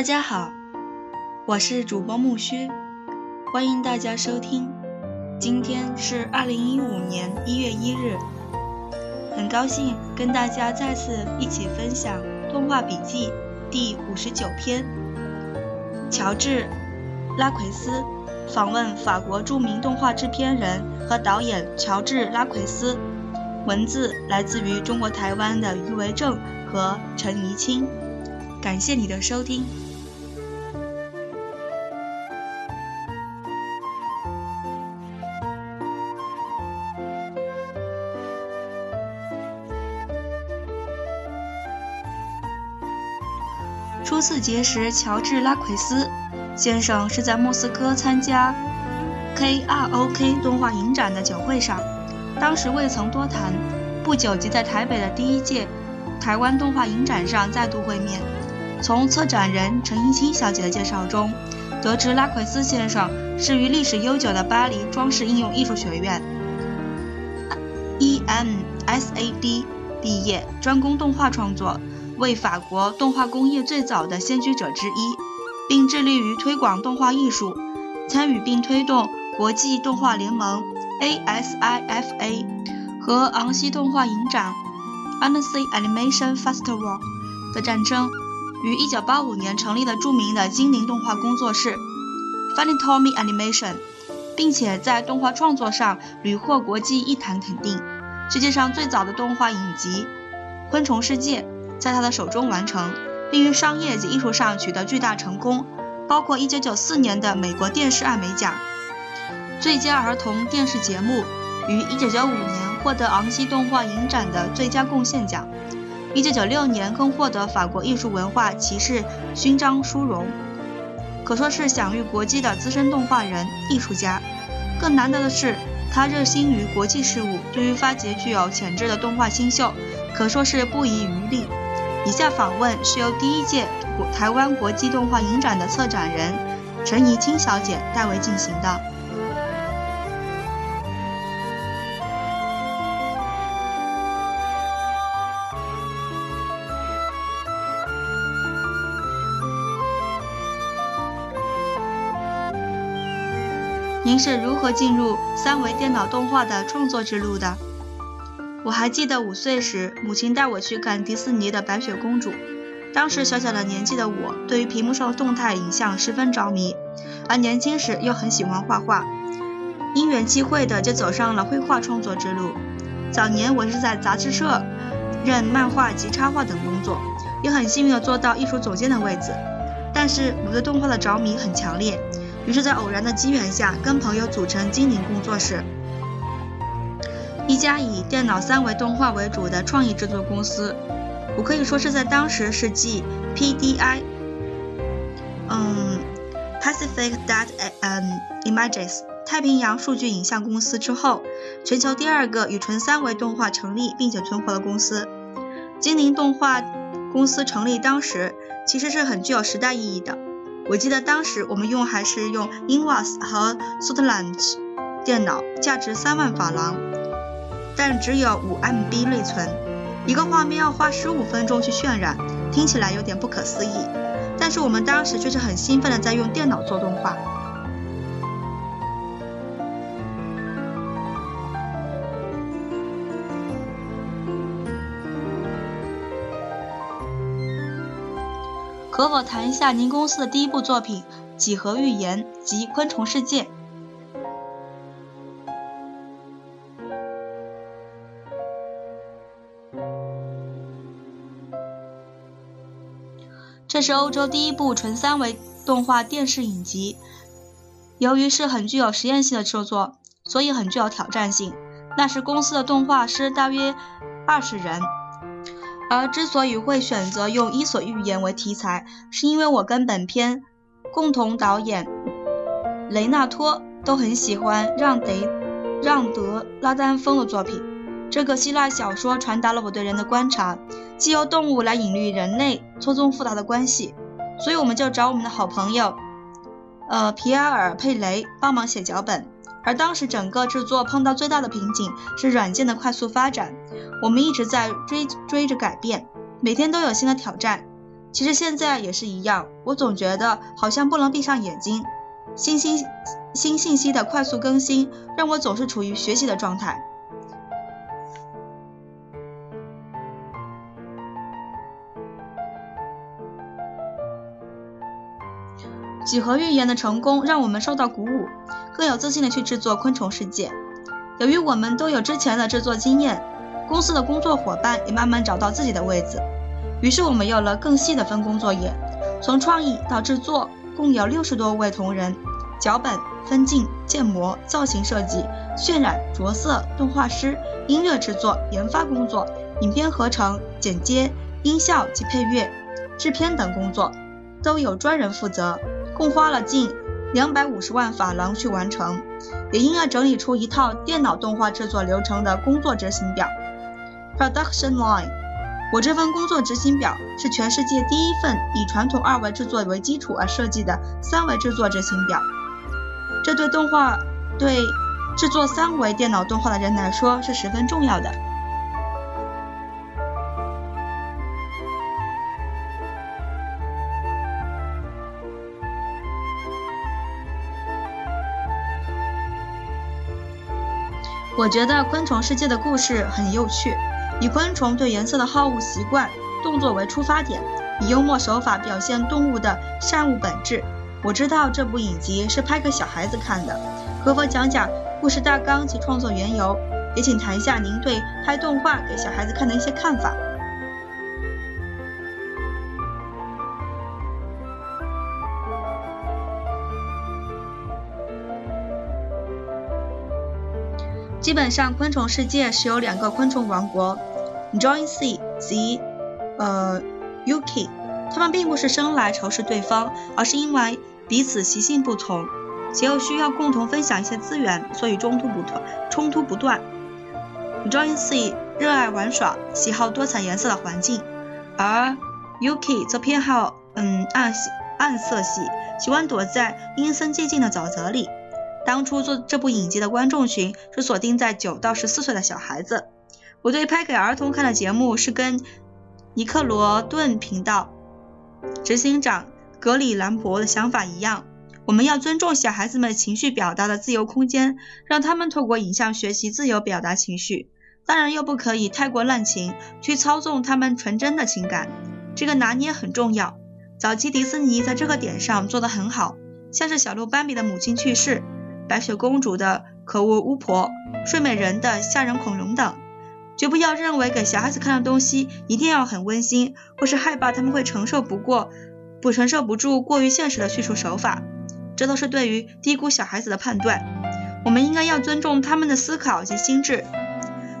大家好，我是主播木须，欢迎大家收听。今天是二零一五年一月一日，很高兴跟大家再次一起分享《动画笔记》第五十九篇。乔治·拉奎斯访问法国著名动画制片人和导演乔治·拉奎斯，文字来自于中国台湾的余维正和陈怡清。感谢你的收听。初次结识乔治·拉奎斯先生是在莫斯科参加 KROK 动画影展的酒会上，当时未曾多谈，不久即在台北的第一届台湾动画影展上再度会面。从策展人陈怡清小姐的介绍中，得知拉奎斯先生是于历史悠久的巴黎装饰应用艺术学院 （EMSAD） 毕业，专攻动画创作，为法国动画工业最早的先驱者之一，并致力于推广动画艺术，参与并推动国际动画联盟 （ASIFA） 和昂西动画影展 （Annecy Animation Festival） 的战争。于1985年成立了著名的精灵动画工作室 Funny Tommy Animation，并且在动画创作上屡获国际艺坛肯定。世界上最早的动画影集《昆虫世界》在他的手中完成，并于商业及艺术上取得巨大成功，包括1994年的美国电视艾美奖最佳儿童电视节目，于1995年获得昂西动画影展的最佳贡献奖。一九九六年更获得法国艺术文化骑士勋章殊荣，可说是享誉国际的资深动画人、艺术家。更难得的是，他热心于国际事务，对于发掘具有潜质的动画新秀，可说是不遗余力。以下访问是由第一届台湾国际动画影展的策展人陈怡清小姐代为进行的。您是如何进入三维电脑动画的创作之路的？我还记得五岁时，母亲带我去看迪士尼的《白雪公主》。当时小小的年纪的我，对于屏幕上的动态影像十分着迷，而年轻时又很喜欢画画，因缘际会的就走上了绘画创作之路。早年我是在杂志社任漫画及插画等工作，也很幸运的做到艺术总监的位置。但是我对动画的着迷很强烈。于是，在偶然的机缘下，跟朋友组成精灵工作室，一家以电脑三维动画为主的创意制作公司。我可以说是在当时是继 PDI，嗯，Pacific Data Images 太平洋数据影像公司之后，全球第二个以纯三维动画成立并且存活的公司。精灵动画公司成立当时，其实是很具有时代意义的。我记得当时我们用还是用 Invas 和 s u t l a n d 电脑，价值三万法郎，但只有五 MB 内存，一个画面要花十五分钟去渲染，听起来有点不可思议。但是我们当时却是很兴奋的在用电脑做动画。可否谈一下您公司的第一部作品《几何寓言》及《昆虫世界》？这是欧洲第一部纯三维动画电视影集。由于是很具有实验性的制作，所以很具有挑战性。那时公司的动画师大约二十人。而之所以会选择用《伊索寓言》为题材，是因为我跟本片共同导演雷纳托都很喜欢让德让德拉丹峰的作品。这个希腊小说传达了我对人的观察，既由动物来隐喻人类错综复杂的关系，所以我们就找我们的好朋友，呃皮埃尔佩雷帮忙写脚本。而当时整个制作碰到最大的瓶颈是软件的快速发展，我们一直在追追着改变，每天都有新的挑战。其实现在也是一样，我总觉得好像不能闭上眼睛。新新新信息的快速更新，让我总是处于学习的状态。几何预言的成功让我们受到鼓舞，更有自信的去制作昆虫世界。由于我们都有之前的制作经验，公司的工作伙伴也慢慢找到自己的位置。于是我们有了更细的分工作业，从创意到制作，共有六十多位同仁，脚本、分镜、建模、造型设计、渲染、着色、动画师、音乐制作、研发工作、影片合成、剪接、音效及配乐、制片等工作，都有专人负责，共花了近两百五十万法郎去完成，也应该整理出一套电脑动画制作流程的工作执行表 （Production Line）。我这份工作执行表是全世界第一份以传统二维制作为基础而设计的三维制作执行表。这对动画对制作三维电脑动画的人来说是十分重要的。我觉得昆虫世界的故事很有趣。以昆虫对颜色的好恶习惯、动作为出发点，以幽默手法表现动物的善恶本质。我知道这部影集是拍给小孩子看的，可否讲讲故事大纲及创作缘由？也请谈一下您对拍动画给小孩子看的一些看法。基本上，昆虫世界是由两个昆虫王国。Join C 及呃 Yuki，他们并不是生来仇视对方，而是因为彼此习性不同，且又需要共同分享一些资源，所以冲突不断。冲突不断。Join C 热爱玩耍，喜好多彩颜色的环境，而 Yuki 则偏好嗯暗暗色系，喜欢躲在阴森寂静的沼泽里。当初做这部影集的观众群是锁定在九到十四岁的小孩子。我对拍给儿童看的节目是跟尼克罗顿频道执行长格里兰博的想法一样，我们要尊重小孩子们情绪表达的自由空间，让他们透过影像学习自由表达情绪。当然又不可以太过滥情，去操纵他们纯真的情感，这个拿捏很重要。早期迪士尼在这个点上做得很好，像是小鹿斑比的母亲去世，白雪公主的可恶巫婆，睡美人的吓人恐龙等。绝不要认为给小孩子看的东西一定要很温馨，或是害怕他们会承受不过、不承受不住过于现实的叙述手法，这都是对于低估小孩子的判断。我们应该要尊重他们的思考及心智。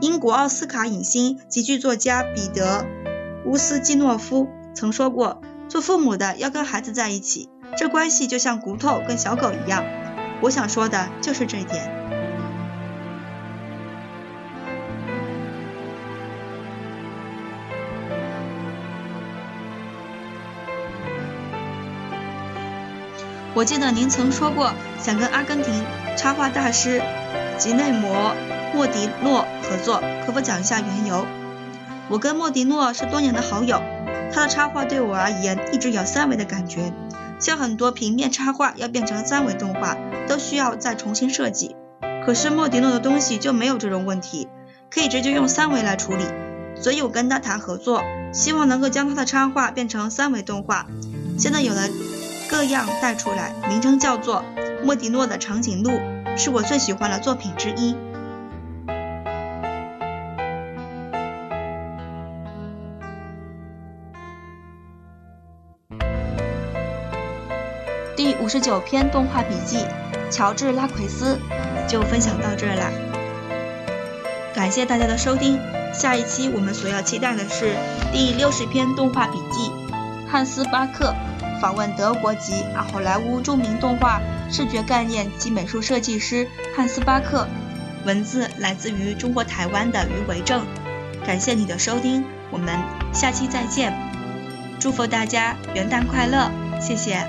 英国奥斯卡影星及剧作家彼得乌斯基诺夫曾说过：“做父母的要跟孩子在一起，这关系就像骨头跟小狗一样。”我想说的就是这一点。我记得您曾说过想跟阿根廷插画大师吉内摩莫迪诺合作，可否讲一下缘由？我跟莫迪诺是多年的好友，他的插画对我而言一直有三维的感觉，像很多平面插画要变成三维动画都需要再重新设计，可是莫迪诺的东西就没有这种问题，可以直接用三维来处理，所以我跟他谈合作，希望能够将他的插画变成三维动画。现在有了。各样带出来，名称叫做《莫迪诺的长颈鹿》，是我最喜欢的作品之一。五十九篇动画笔记，乔治拉奎斯就分享到这了。感谢大家的收听，下一期我们所要期待的是第六十篇动画笔记，汉斯巴克。访问德国籍啊好莱坞著名动画视觉概念及美术设计师汉斯巴克，文字来自于中国台湾的余维正。感谢你的收听，我们下期再见。祝福大家元旦快乐，谢谢。